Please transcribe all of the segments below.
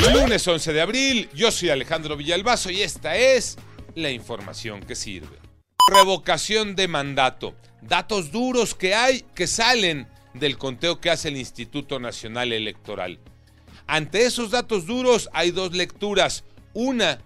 Lunes 11 de abril, yo soy Alejandro Villalbazo y esta es la información que sirve. Revocación de mandato. Datos duros que hay que salen del conteo que hace el Instituto Nacional Electoral. Ante esos datos duros hay dos lecturas. Una,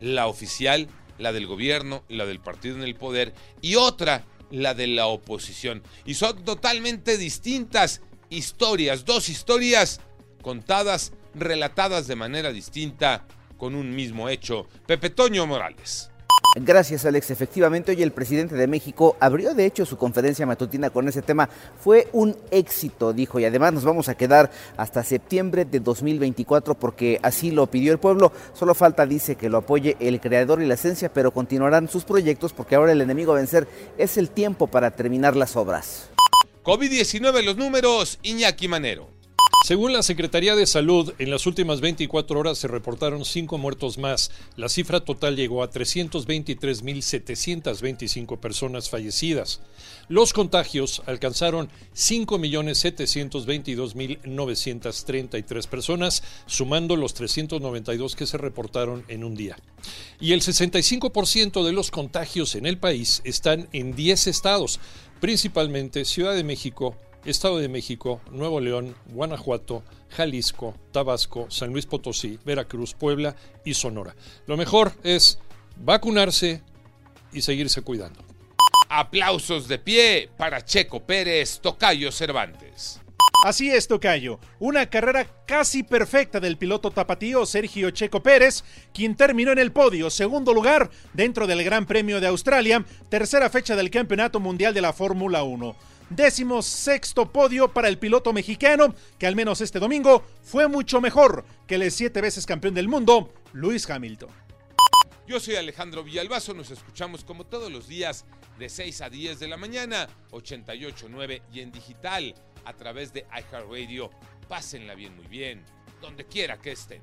la oficial, la del gobierno, la del partido en el poder, y otra, la de la oposición. Y son totalmente distintas historias, dos historias contadas, relatadas de manera distinta, con un mismo hecho. Pepe Toño Morales. Gracias, Alex. Efectivamente, hoy el presidente de México abrió, de hecho, su conferencia matutina con ese tema. Fue un éxito, dijo, y además nos vamos a quedar hasta septiembre de 2024 porque así lo pidió el pueblo. Solo falta, dice, que lo apoye el creador y la esencia, pero continuarán sus proyectos porque ahora el enemigo a vencer es el tiempo para terminar las obras. COVID-19, los números, Iñaki Manero. Según la Secretaría de Salud, en las últimas 24 horas se reportaron cinco muertos más. La cifra total llegó a 323.725 personas fallecidas. Los contagios alcanzaron 5.722.933 personas, sumando los 392 que se reportaron en un día. Y el 65% de los contagios en el país están en 10 estados, principalmente Ciudad de México, Estado de México, Nuevo León, Guanajuato, Jalisco, Tabasco, San Luis Potosí, Veracruz, Puebla y Sonora. Lo mejor es vacunarse y seguirse cuidando. Aplausos de pie para Checo Pérez, Tocayo Cervantes. Así es, Tocayo. Una carrera casi perfecta del piloto tapatío Sergio Checo Pérez, quien terminó en el podio, segundo lugar dentro del Gran Premio de Australia, tercera fecha del Campeonato Mundial de la Fórmula 1 décimo sexto podio para el piloto mexicano, que al menos este domingo fue mucho mejor que el siete veces campeón del mundo, Luis Hamilton. Yo soy Alejandro Villalbazo, nos escuchamos como todos los días de 6 a 10 de la mañana, 88.9 y en digital a través de iHeartRadio. Pásenla bien, muy bien, donde quiera que estén.